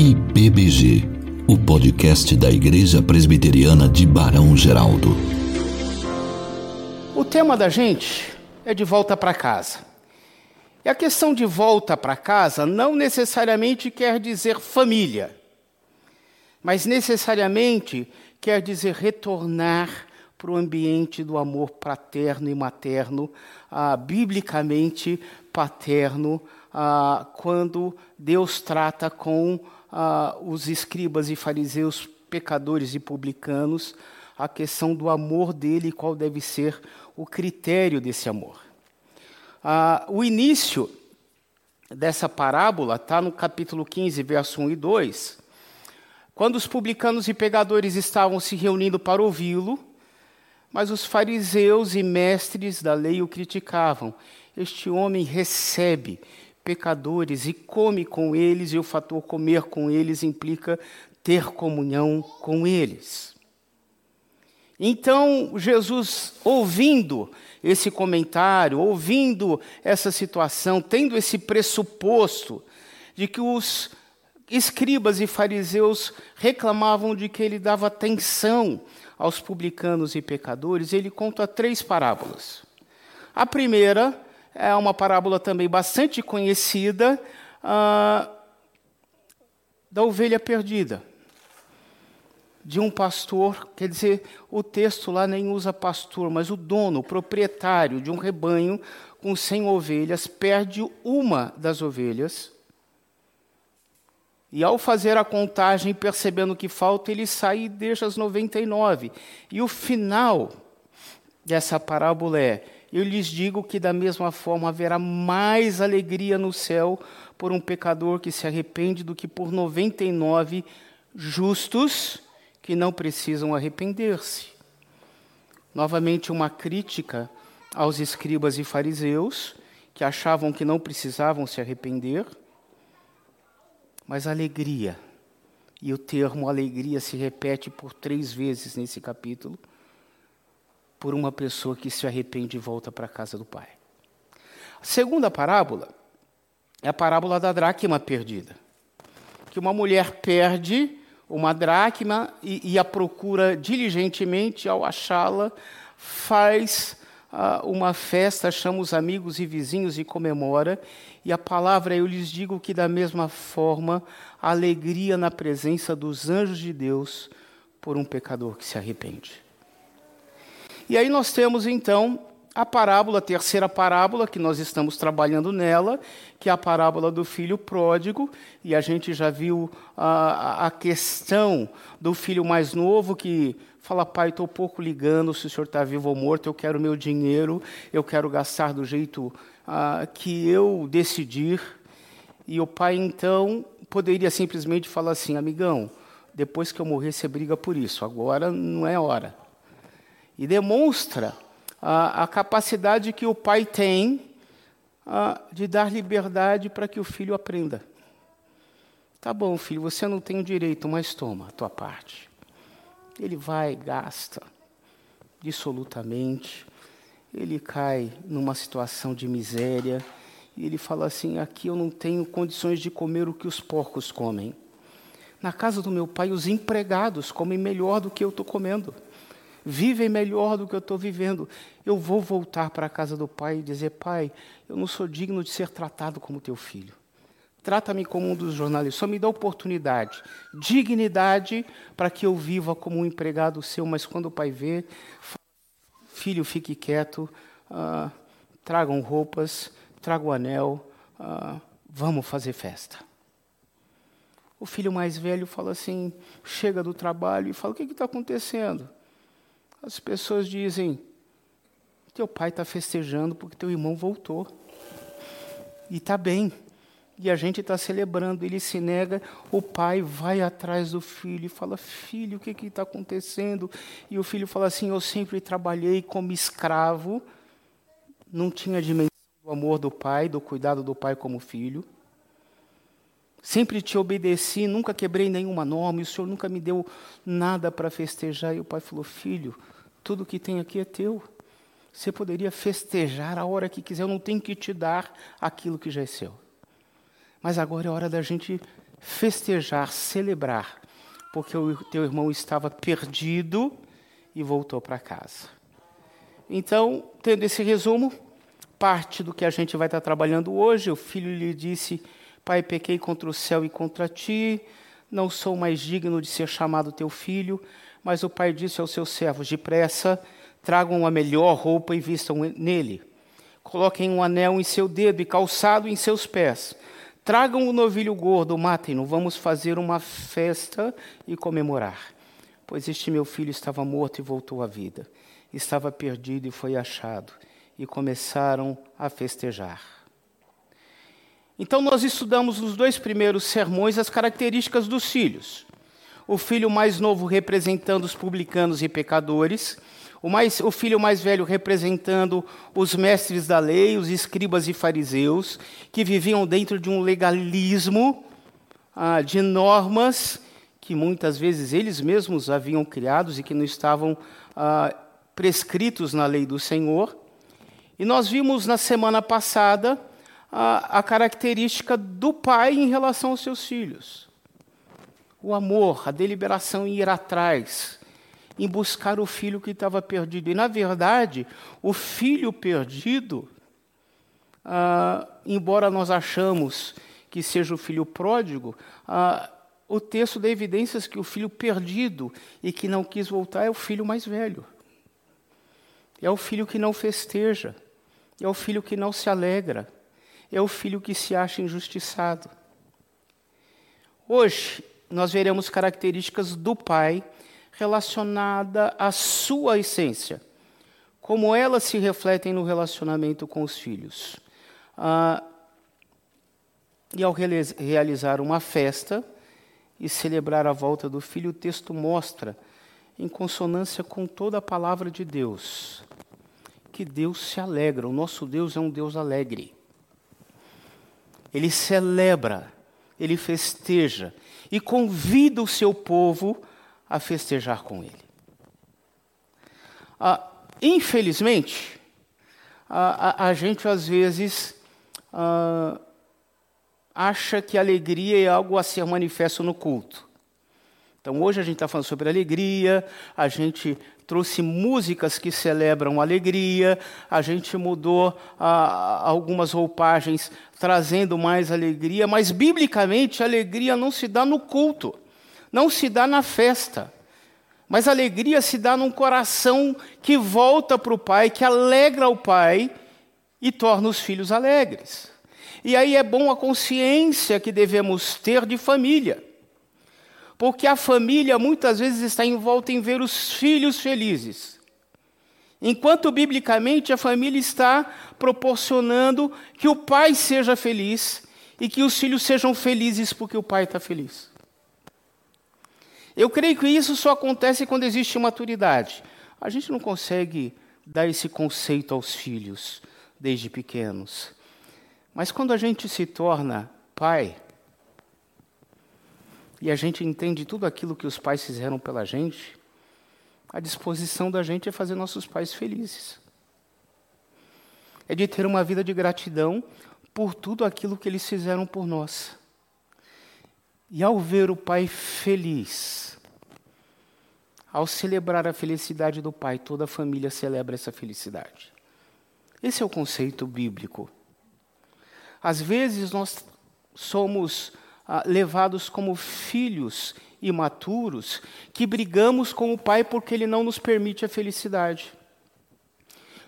IPBG, o podcast da Igreja Presbiteriana de Barão Geraldo. O tema da gente é de volta para casa. E a questão de volta para casa não necessariamente quer dizer família, mas necessariamente quer dizer retornar para o ambiente do amor paterno e materno, ah, biblicamente paterno, ah, quando Deus trata com ah, os escribas e fariseus, pecadores e publicanos, a questão do amor dele e qual deve ser o critério desse amor. Ah, o início dessa parábola está no capítulo 15, verso 1 e 2. Quando os publicanos e pecadores estavam se reunindo para ouvi-lo, mas os fariseus e mestres da lei o criticavam. Este homem recebe pecadores e come com eles, e o fator comer com eles implica ter comunhão com eles. Então, Jesus, ouvindo esse comentário, ouvindo essa situação, tendo esse pressuposto de que os escribas e fariseus reclamavam de que ele dava atenção aos publicanos e pecadores, ele conta três parábolas. A primeira é uma parábola também bastante conhecida ah, da ovelha perdida. De um pastor, quer dizer, o texto lá nem usa pastor, mas o dono, o proprietário de um rebanho com 100 ovelhas, perde uma das ovelhas. E ao fazer a contagem, percebendo que falta, ele sai e deixa as 99. E o final dessa parábola é: eu lhes digo que da mesma forma haverá mais alegria no céu por um pecador que se arrepende do que por 99 justos que não precisam arrepender-se. Novamente, uma crítica aos escribas e fariseus que achavam que não precisavam se arrepender, mas alegria. E o termo alegria se repete por três vezes nesse capítulo por uma pessoa que se arrepende e volta para a casa do pai. A segunda parábola é a parábola da dracma perdida. Que uma mulher perde uma dracma e, e a procura diligentemente, ao achá-la, faz uh, uma festa, chama os amigos e vizinhos e comemora. E a palavra, eu lhes digo que, da mesma forma, alegria na presença dos anjos de Deus por um pecador que se arrepende. E aí nós temos então a parábola, a terceira parábola que nós estamos trabalhando nela, que é a parábola do filho pródigo, e a gente já viu a, a questão do filho mais novo que fala, pai, estou pouco ligando se o senhor está vivo ou morto, eu quero meu dinheiro, eu quero gastar do jeito ah, que eu decidir. E o pai, então, poderia simplesmente falar assim, amigão, depois que eu morrer, você briga por isso, agora não é hora e demonstra a, a capacidade que o pai tem a, de dar liberdade para que o filho aprenda. Tá bom, filho, você não tem o direito, mas toma a tua parte. Ele vai, gasta, dissolutamente, ele cai numa situação de miséria, e ele fala assim: aqui eu não tenho condições de comer o que os porcos comem. Na casa do meu pai, os empregados comem melhor do que eu estou comendo vivem melhor do que eu estou vivendo. Eu vou voltar para a casa do pai e dizer: Pai, eu não sou digno de ser tratado como teu filho. Trata-me como um dos jornalistas, só me dá oportunidade, dignidade para que eu viva como um empregado seu. Mas quando o pai vê, filho, fique quieto, uh, tragam roupas, traga o anel, uh, vamos fazer festa. O filho mais velho fala assim, chega do trabalho e fala: O que está acontecendo? As pessoas dizem: teu pai está festejando porque teu irmão voltou. E está bem. E a gente está celebrando. Ele se nega, o pai vai atrás do filho e fala: Filho, o que está acontecendo? E o filho fala assim: Eu sempre trabalhei como escravo, não tinha dimensão do amor do pai, do cuidado do pai como filho. Sempre te obedeci, nunca quebrei nenhuma norma, e o Senhor nunca me deu nada para festejar. E o pai falou: Filho, tudo que tem aqui é teu. Você poderia festejar a hora que quiser, eu não tenho que te dar aquilo que já é seu. Mas agora é hora da gente festejar, celebrar, porque o teu irmão estava perdido e voltou para casa. Então, tendo esse resumo, parte do que a gente vai estar trabalhando hoje, o filho lhe disse: Pai, pequei contra o céu e contra ti, não sou mais digno de ser chamado teu filho. Mas o pai disse aos seus servos: Depressa, tragam a melhor roupa e vistam nele. Coloquem um anel em seu dedo e calçado em seus pés. Tragam o novilho gordo, matem-no, vamos fazer uma festa e comemorar. Pois este meu filho estava morto e voltou à vida. Estava perdido e foi achado. E começaram a festejar. Então, nós estudamos nos dois primeiros sermões as características dos filhos. O filho mais novo representando os publicanos e pecadores, o, mais, o filho mais velho representando os mestres da lei, os escribas e fariseus, que viviam dentro de um legalismo ah, de normas que muitas vezes eles mesmos haviam criados e que não estavam ah, prescritos na lei do Senhor. E nós vimos na semana passada a, a característica do pai em relação aos seus filhos. O amor, a deliberação em ir atrás, em buscar o filho que estava perdido. E, na verdade, o filho perdido, ah, embora nós achamos que seja o filho pródigo, ah, o texto dá evidências que o filho perdido e que não quis voltar é o filho mais velho. É o filho que não festeja. É o filho que não se alegra. É o filho que se acha injustiçado. Hoje, nós veremos características do pai relacionada à sua essência, como elas se refletem no relacionamento com os filhos. Ah, e ao realizar uma festa e celebrar a volta do filho, o texto mostra, em consonância com toda a palavra de Deus, que Deus se alegra. O nosso Deus é um Deus alegre. Ele celebra, ele festeja e convida o seu povo a festejar com ele. Ah, infelizmente, a, a, a, gente às vezes ah, acha que alegria é algo a ser manifesto no culto. Então, hoje a gente está falando sobre alegria, a gente trouxe músicas que celebram alegria, a gente mudou algumas roupagens trazendo mais alegria, mas biblicamente a alegria não se dá no culto não se dá na festa, mas a alegria se dá num coração que volta para o Pai, que alegra o Pai e torna os filhos alegres. E aí é bom a consciência que devemos ter de família. Porque a família muitas vezes está envolta em ver os filhos felizes. Enquanto biblicamente a família está proporcionando que o pai seja feliz e que os filhos sejam felizes porque o pai está feliz. Eu creio que isso só acontece quando existe maturidade. A gente não consegue dar esse conceito aos filhos desde pequenos. Mas quando a gente se torna pai, e a gente entende tudo aquilo que os pais fizeram pela gente, a disposição da gente é fazer nossos pais felizes. É de ter uma vida de gratidão por tudo aquilo que eles fizeram por nós. E ao ver o pai feliz, ao celebrar a felicidade do pai, toda a família celebra essa felicidade. Esse é o conceito bíblico. Às vezes nós somos ah, levados como filhos imaturos que brigamos com o pai porque ele não nos permite a felicidade.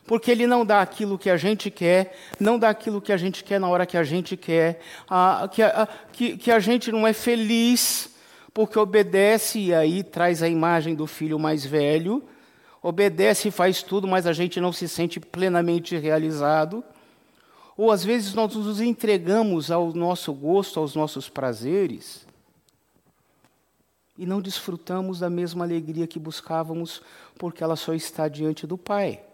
Porque ele não dá aquilo que a gente quer, não dá aquilo que a gente quer na hora que a gente quer, ah, que, ah, que, que a gente não é feliz porque obedece e aí traz a imagem do filho mais velho, obedece e faz tudo, mas a gente não se sente plenamente realizado. Ou às vezes nós nos entregamos ao nosso gosto, aos nossos prazeres, e não desfrutamos da mesma alegria que buscávamos, porque ela só está diante do Pai.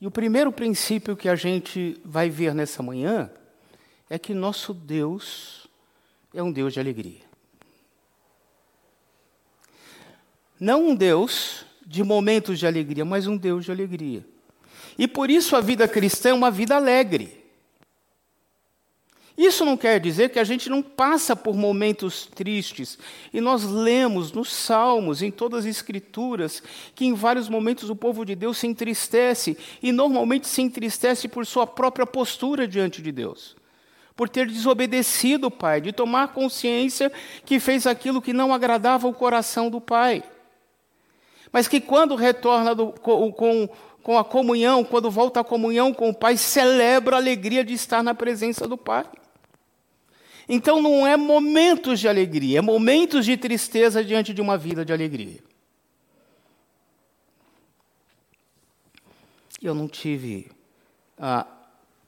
E o primeiro princípio que a gente vai ver nessa manhã é que nosso Deus é um Deus de alegria. Não um Deus de momentos de alegria, mas um Deus de alegria. E por isso a vida cristã é uma vida alegre. Isso não quer dizer que a gente não passa por momentos tristes. E nós lemos nos Salmos, em todas as Escrituras, que em vários momentos o povo de Deus se entristece. E normalmente se entristece por sua própria postura diante de Deus. Por ter desobedecido o Pai, de tomar consciência que fez aquilo que não agradava o coração do Pai. Mas que quando retorna do, com, com com a comunhão, quando volta à comunhão com o Pai, celebra a alegria de estar na presença do Pai. Então não é momentos de alegria, é momentos de tristeza diante de uma vida de alegria. Eu não tive a,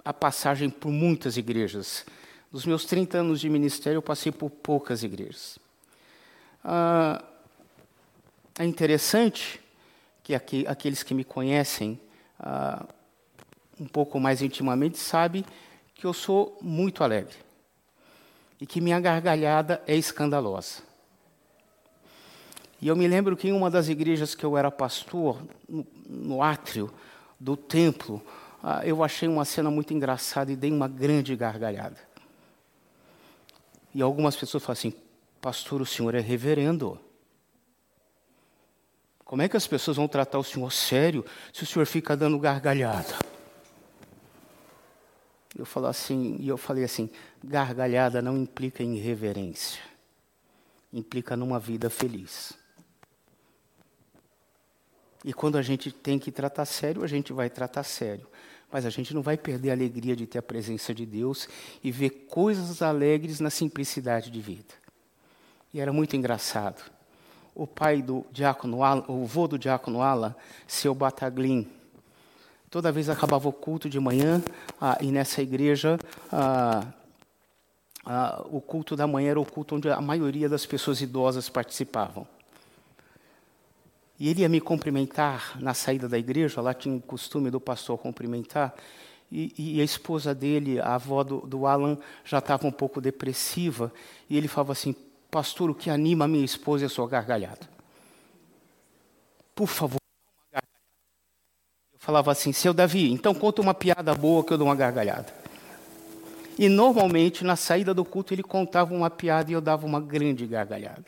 a passagem por muitas igrejas. Nos meus 30 anos de ministério, eu passei por poucas igrejas. Ah, é interessante que aqueles que me conhecem ah, um pouco mais intimamente sabem que eu sou muito alegre e que minha gargalhada é escandalosa. E eu me lembro que em uma das igrejas que eu era pastor, no, no átrio do templo, ah, eu achei uma cena muito engraçada e dei uma grande gargalhada. E algumas pessoas falam assim: Pastor, o senhor é reverendo. Como é que as pessoas vão tratar o senhor sério se o senhor fica dando gargalhada? Eu falo assim, e eu falei assim, gargalhada não implica em reverência. Implica numa vida feliz. E quando a gente tem que tratar sério, a gente vai tratar sério. Mas a gente não vai perder a alegria de ter a presença de Deus e ver coisas alegres na simplicidade de vida. E era muito engraçado o pai do diácono, o vô do diácono Ala, seu Bataglin. Toda vez acabava o culto de manhã, ah, e nessa igreja, ah, ah, o culto da manhã era o culto onde a maioria das pessoas idosas participavam. E ele ia me cumprimentar na saída da igreja, lá tinha o costume do pastor cumprimentar, e, e a esposa dele, a avó do, do Alan, já estava um pouco depressiva, e ele falava assim: Pastor, o que anima a minha esposa é a sua gargalhada. Por favor. Eu falava assim, seu Davi, então conta uma piada boa que eu dou uma gargalhada. E normalmente, na saída do culto, ele contava uma piada e eu dava uma grande gargalhada.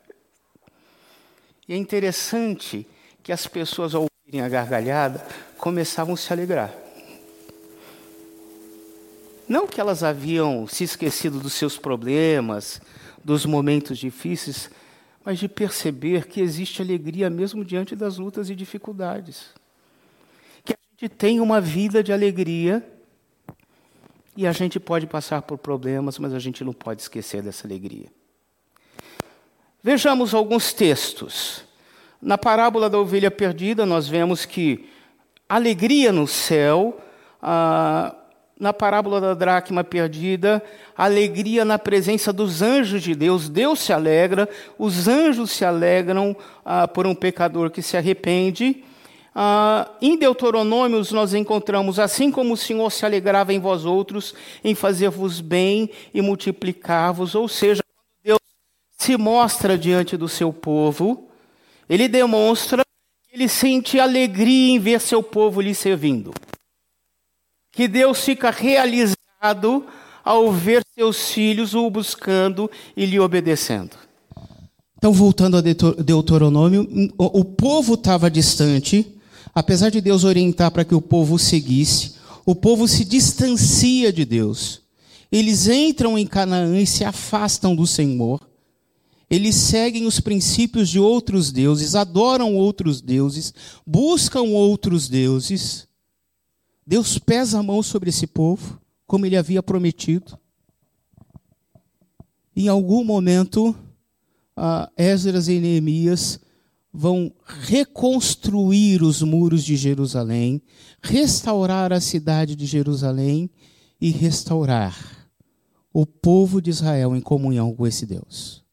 E é interessante que as pessoas, ao ouvirem a gargalhada, começavam a se alegrar. Não que elas haviam se esquecido dos seus problemas, dos momentos difíceis, mas de perceber que existe alegria mesmo diante das lutas e dificuldades. Que a gente tem uma vida de alegria e a gente pode passar por problemas, mas a gente não pode esquecer dessa alegria. Vejamos alguns textos. Na parábola da ovelha perdida, nós vemos que alegria no céu, ah, na parábola da dracma perdida, alegria na presença dos anjos de Deus. Deus se alegra, os anjos se alegram ah, por um pecador que se arrepende. Ah, em Deuteronômios nós encontramos, assim como o Senhor se alegrava em vós outros, em fazer-vos bem e multiplicar-vos, ou seja, Deus se mostra diante do seu povo, ele demonstra que ele sente alegria em ver seu povo lhe servindo que Deus fica realizado ao ver seus filhos o buscando e lhe obedecendo. Então, voltando a Deuteronômio, o povo estava distante, apesar de Deus orientar para que o povo seguisse, o povo se distancia de Deus. Eles entram em Canaã e se afastam do Senhor. Eles seguem os princípios de outros deuses, adoram outros deuses, buscam outros deuses. Deus pesa a mão sobre esse povo, como ele havia prometido. Em algum momento, uh, Esdras e Neemias vão reconstruir os muros de Jerusalém, restaurar a cidade de Jerusalém e restaurar o povo de Israel em comunhão com esse Deus.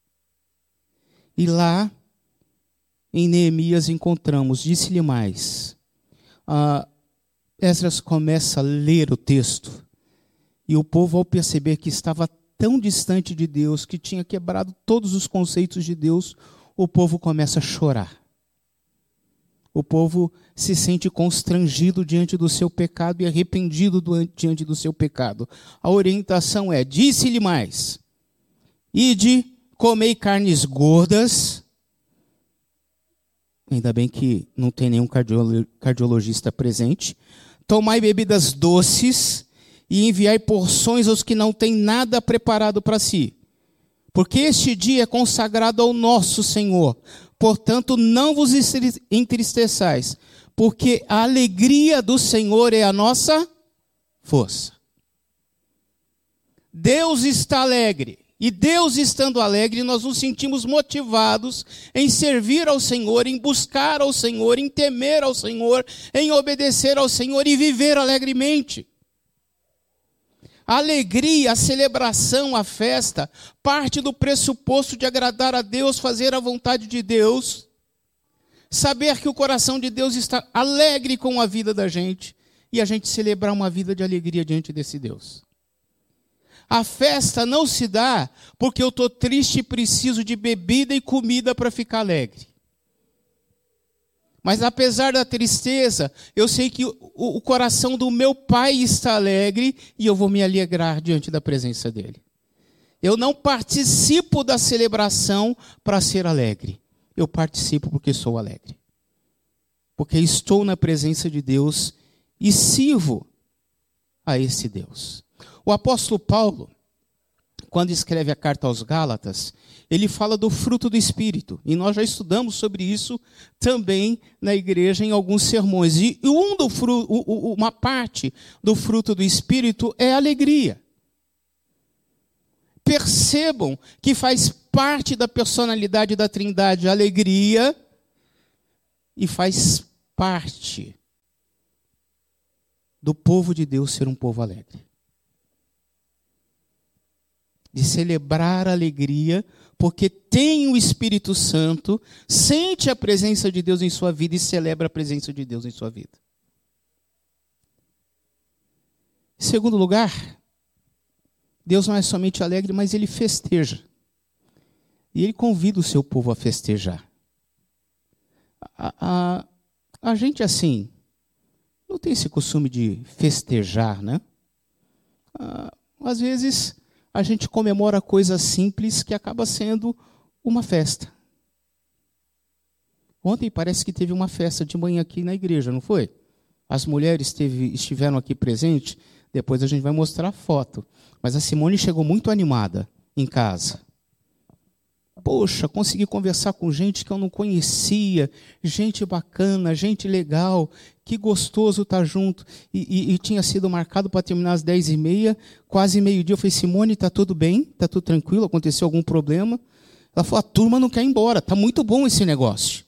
E lá, em Neemias, encontramos, disse-lhe mais, uh, Esdras começa a ler o texto e o povo, ao perceber que estava tão distante de Deus, que tinha quebrado todos os conceitos de Deus, o povo começa a chorar. o povo se sente constrangido diante do seu pecado e arrependido do, diante do seu pecado. A orientação é: disse-lhe mais, ide, comei carnes gordas. Ainda bem que não tem nenhum cardiologista presente. Tomai bebidas doces e enviai porções aos que não têm nada preparado para si. Porque este dia é consagrado ao nosso Senhor. Portanto, não vos entristeçais, porque a alegria do Senhor é a nossa força. Deus está alegre. E Deus estando alegre, nós nos sentimos motivados em servir ao Senhor, em buscar ao Senhor, em temer ao Senhor, em obedecer ao Senhor e viver alegremente. A alegria, a celebração, a festa, parte do pressuposto de agradar a Deus, fazer a vontade de Deus, saber que o coração de Deus está alegre com a vida da gente e a gente celebrar uma vida de alegria diante desse Deus. A festa não se dá porque eu estou triste e preciso de bebida e comida para ficar alegre. Mas apesar da tristeza, eu sei que o, o, coração do meu pai está alegre e eu vou me alegrar diante da presença dele. Eu não participo da celebração para ser alegre. Eu participo porque sou alegre. Porque estou na presença de Deus e sirvo a esse Deus. O apóstolo Paulo, quando escreve a carta aos Gálatas, ele fala do fruto do Espírito. E nós já estudamos sobre isso também na igreja em alguns sermões. E um do fruto, uma parte do fruto do Espírito é alegria. Percebam que faz parte da personalidade da Trindade a alegria e faz parte do povo de Deus ser um povo alegre de celebrar a alegria, porque tem o Espírito Santo, sente a presença de Deus em sua vida e celebra a presença de Deus em sua vida. Em segundo lugar, Deus não é somente alegre, mas ele festeja. E ele convida o seu povo a festejar. A, a, a gente, assim, não tem esse costume de festejar, né? Ah, às vezes a gente comemora coisas simples que acaba sendo uma festa. Ontem parece que teve uma festa de manhã aqui na igreja, não foi? As mulheres teve, estiveram aqui presentes, depois a gente vai mostrar a foto. Mas a Simone chegou muito animada em casa. Poxa, consegui conversar com gente que eu não conhecia, gente bacana, gente legal, que gostoso estar junto. E, e, e tinha sido marcado para terminar às dez e meia, quase meio-dia. Eu falei, Simone, está tudo bem? Está tudo tranquilo? Aconteceu algum problema? Ela falou, a turma não quer ir embora, está muito bom esse negócio.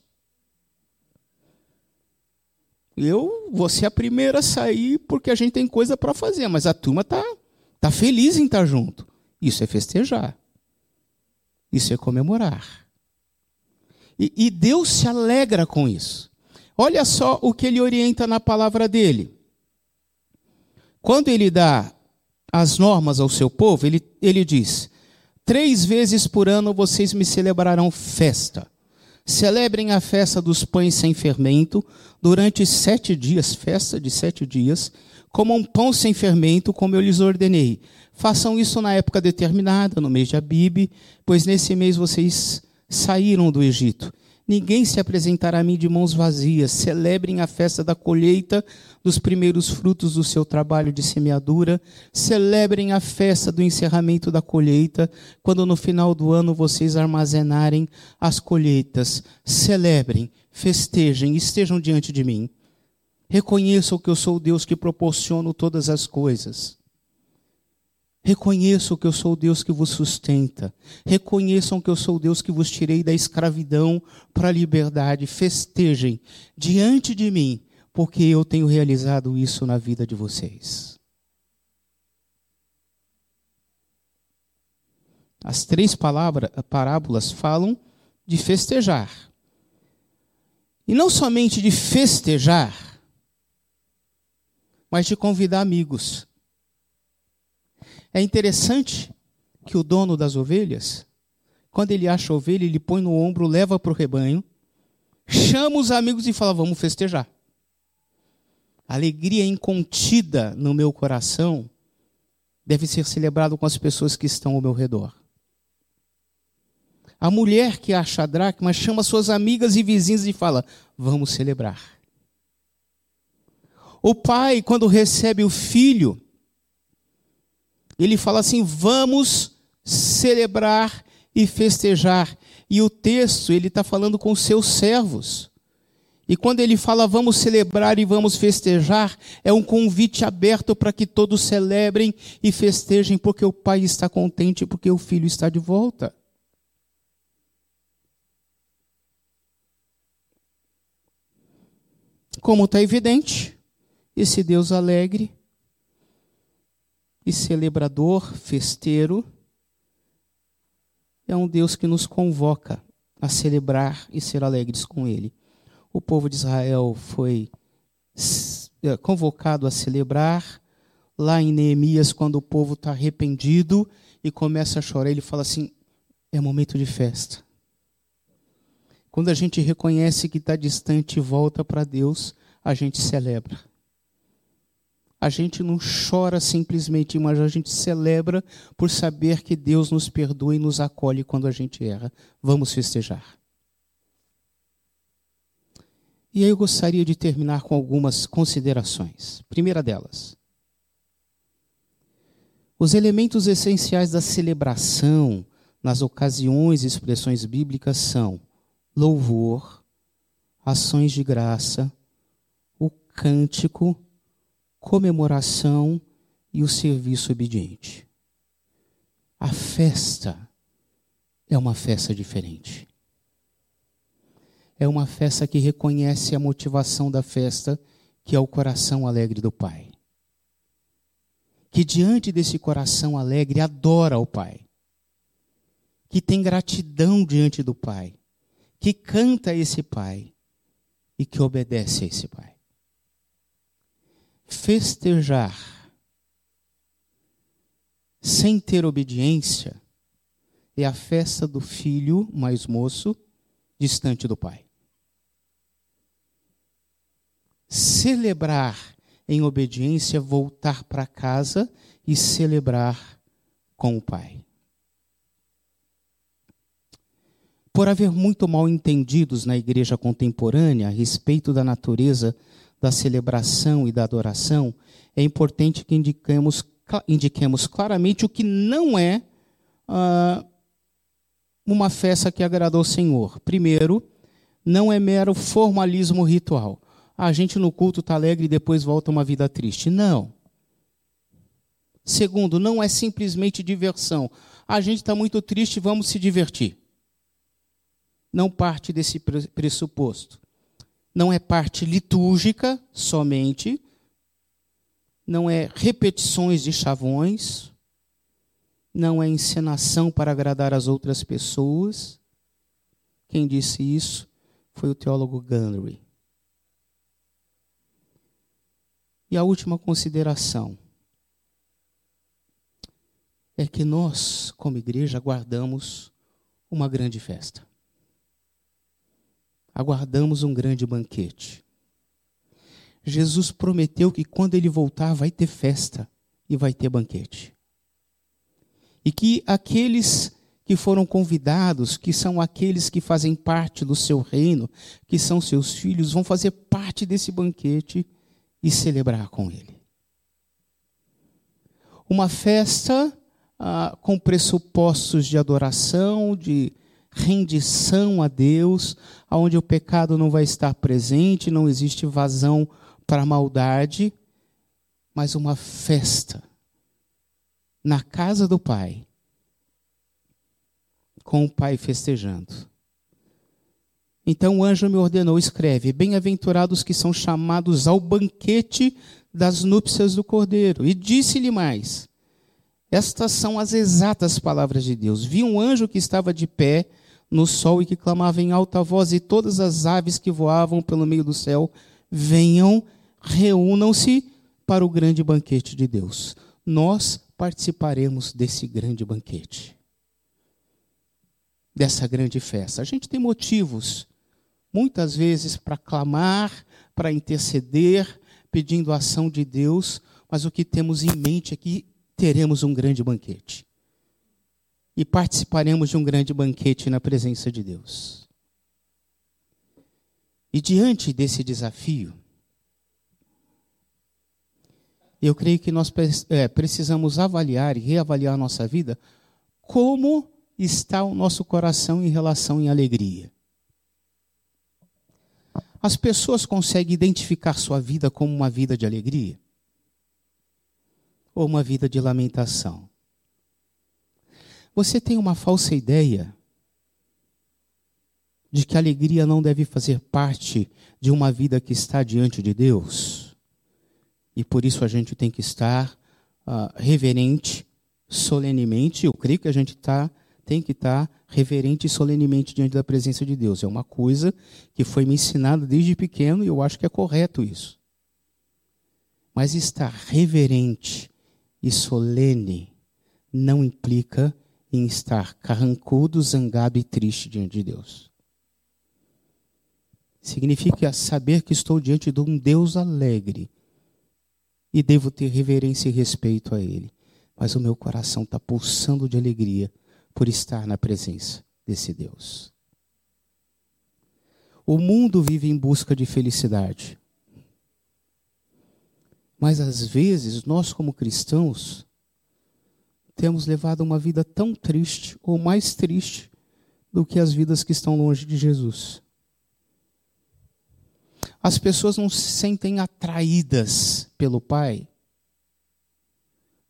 Eu vou ser a primeira a sair porque a gente tem coisa para fazer, mas a turma está tá feliz em estar junto. Isso é festejar. Isso é comemorar. E, e Deus se alegra com isso. Olha só o que ele orienta na palavra dele. Quando ele dá as normas ao seu povo, ele, ele diz: Três vezes por ano vocês me celebrarão festa. Celebrem a festa dos pães sem fermento durante sete dias, festa de sete dias, comam pão sem fermento, como eu lhes ordenei. Façam isso na época determinada, no mês de Abib, pois nesse mês vocês saíram do Egito. Ninguém se apresentará a mim de mãos vazias. Celebrem a festa da colheita dos primeiros frutos do seu trabalho de semeadura. Celebrem a festa do encerramento da colheita, quando no final do ano vocês armazenarem as colheitas. Celebrem, festejem, estejam diante de mim. Reconheçam que eu sou o Deus que proporciono todas as coisas. Reconheçam que eu sou o Deus que vos sustenta. Reconheçam que eu sou o Deus que vos tirei da escravidão para a liberdade. Festejem diante de mim, porque eu tenho realizado isso na vida de vocês. As três palavras, parábolas falam de festejar. E não somente de festejar, mas de convidar amigos é interessante que o dono das ovelhas, quando ele acha a ovelha, ele põe no ombro, leva para o rebanho, chama os amigos e fala: vamos festejar. Alegria incontida no meu coração deve ser celebrado com as pessoas que estão ao meu redor. A mulher que acha a dracma chama suas amigas e vizinhas e fala: Vamos celebrar. O pai, quando recebe o filho, ele fala assim: Vamos celebrar e festejar. E o texto, ele está falando com seus servos. E quando ele fala vamos celebrar e vamos festejar, é um convite aberto para que todos celebrem e festejem, porque o pai está contente, porque o filho está de volta. Como está evidente, esse Deus alegre e celebrador, festeiro, é um Deus que nos convoca a celebrar e ser alegres com Ele o povo de Israel foi é, convocado a celebrar. Lá em Neemias, quando o povo está arrependido e começa a chorar, ele fala assim: é momento de festa. Quando a gente reconhece que está distante e volta para Deus, a gente celebra. A gente não chora simplesmente, mas a gente celebra por saber que Deus nos perdoa e nos acolhe quando a gente erra. Vamos festejar. E aí eu gostaria de terminar com algumas considerações. Primeira delas, os elementos essenciais da celebração nas ocasiões e expressões bíblicas são louvor, ações de graça, o cântico, comemoração e o serviço obediente. A festa é uma festa diferente é uma festa que reconhece a motivação da festa, que é o coração alegre do Pai. Que diante desse coração alegre adora o Pai. Que tem gratidão diante do Pai. Que canta esse Pai e que obedece a esse Pai. Festejar sem ter obediência é a festa do filho mais moço distante do Pai. celebrar em obediência, voltar para casa e celebrar com o Pai. Por haver muito mal entendidos na igreja contemporânea a respeito da natureza da celebração e da adoração, é importante que indiquemos, indiquemos claramente o que não é ah, uma festa que agradou ao Senhor. Primeiro, não é mero formalismo ritual a gente no culto está alegre e depois volta uma vida triste. Não. Segundo, não é simplesmente diversão. A gente está muito triste, vamos se divertir. Não parte desse pressuposto. Não é parte litúrgica somente. Não é repetições de chavões. Não é encenação para agradar as outras pessoas. Quem disse isso foi o teólogo Gundry. E a última consideração é que nós, como igreja, aguardamos uma grande festa. Aguardamos um grande banquete. Jesus prometeu que quando ele voltar vai ter festa e vai ter banquete. E que aqueles que foram convidados, que são aqueles que fazem parte do seu reino, que são seus filhos, vão fazer parte desse banquete e celebrar com Ele. Uma festa ah, com pressupostos de adoração, de rendição a Deus, onde o pecado não vai estar presente, não existe vazão para a maldade, mas uma festa na casa do Pai, com o Pai festejando. Então o anjo me ordenou, escreve: Bem-aventurados que são chamados ao banquete das núpcias do Cordeiro. E disse-lhe mais: Estas são as exatas palavras de Deus. Vi um anjo que estava de pé no sol e que clamava em alta voz, e todas as aves que voavam pelo meio do céu, venham, reúnam-se para o grande banquete de Deus. Nós participaremos desse grande banquete, dessa grande festa. A gente tem motivos muitas vezes para clamar, para interceder, pedindo a ação de Deus, mas o que temos em mente é que teremos um grande banquete. E participaremos de um grande banquete na presença de Deus. E diante desse desafio, eu creio que nós é, precisamos avaliar e reavaliar nossa vida como está o nosso coração em relação em alegria. As pessoas conseguem identificar sua vida como uma vida de alegria? Ou uma vida de lamentação? Você tem uma falsa ideia de que a alegria não deve fazer parte de uma vida que está diante de Deus? E por isso a gente tem que estar uh, reverente, solenemente. Eu creio que a gente está tem que estar reverente e solenemente diante da presença de Deus. É uma coisa que foi me ensinada desde pequeno e eu acho que é correto isso. Mas estar reverente e solene não implica em estar carrancudo, zangado e triste diante de Deus. Significa saber que estou diante de um Deus alegre e devo ter reverência e respeito a Ele. Mas o meu coração está pulsando de alegria por estar na presença desse Deus. O mundo vive em busca de felicidade. Mas às vezes, nós como cristãos, temos levado uma vida tão triste, ou mais triste, do que as vidas que estão longe de Jesus. As pessoas não se sentem atraídas pelo Pai,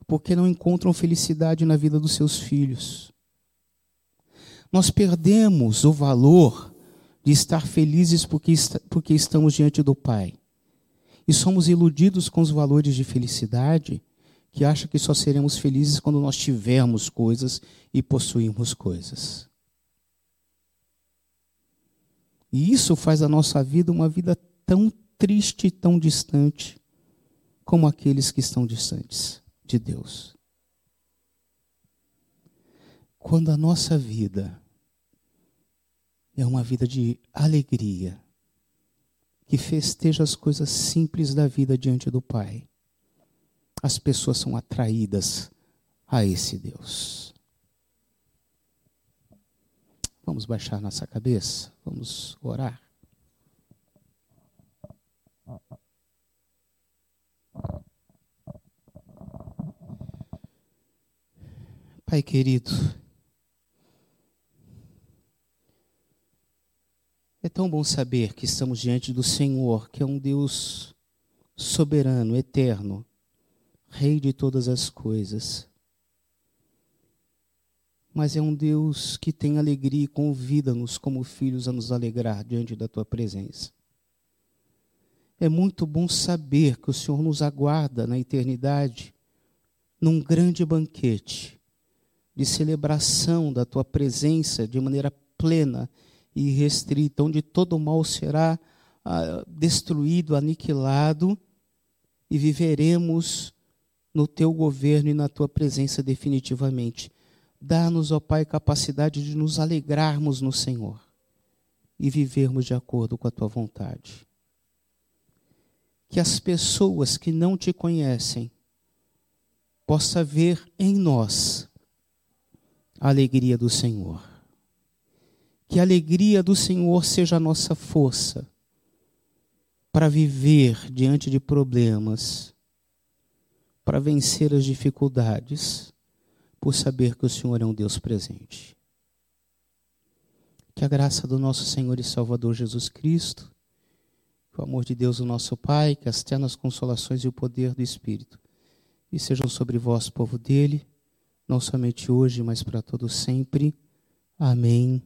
porque não encontram felicidade na vida dos seus filhos nós perdemos o valor de estar felizes porque, porque estamos diante do Pai. E somos iludidos com os valores de felicidade, que acha que só seremos felizes quando nós tivermos coisas e possuirmos coisas. E isso faz a nossa vida uma vida tão triste e tão distante como aqueles que estão distantes de Deus. Quando a nossa vida é uma vida de alegria, que festeja as coisas simples da vida diante do Pai. As pessoas são atraídas a esse Deus. Vamos baixar nossa cabeça, vamos orar. Pai querido, É tão bom saber que estamos diante do Senhor, que é um Deus soberano, eterno, Rei de todas as coisas. Mas é um Deus que tem alegria e convida-nos como filhos a nos alegrar diante da tua presença. É muito bom saber que o Senhor nos aguarda na eternidade, num grande banquete de celebração da tua presença de maneira plena e restrita, onde todo mal será ah, destruído, aniquilado, e viveremos no teu governo e na tua presença definitivamente. Dá-nos, ó Pai, capacidade de nos alegrarmos no Senhor e vivermos de acordo com a tua vontade. Que as pessoas que não te conhecem possa ver em nós a alegria do Senhor que a alegria do Senhor seja a nossa força para viver diante de problemas, para vencer as dificuldades, por saber que o Senhor é um Deus presente. Que a graça do nosso Senhor e Salvador Jesus Cristo, que o amor de Deus, o nosso Pai, que as ternas consolações e o poder do Espírito, e sejam sobre vós, povo dele, não somente hoje, mas para todos sempre. Amém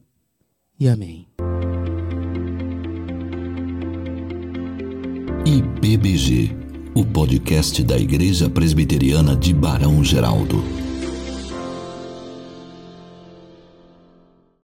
e amém. IBBG, o podcast da Igreja Presbiteriana de Barão Geraldo.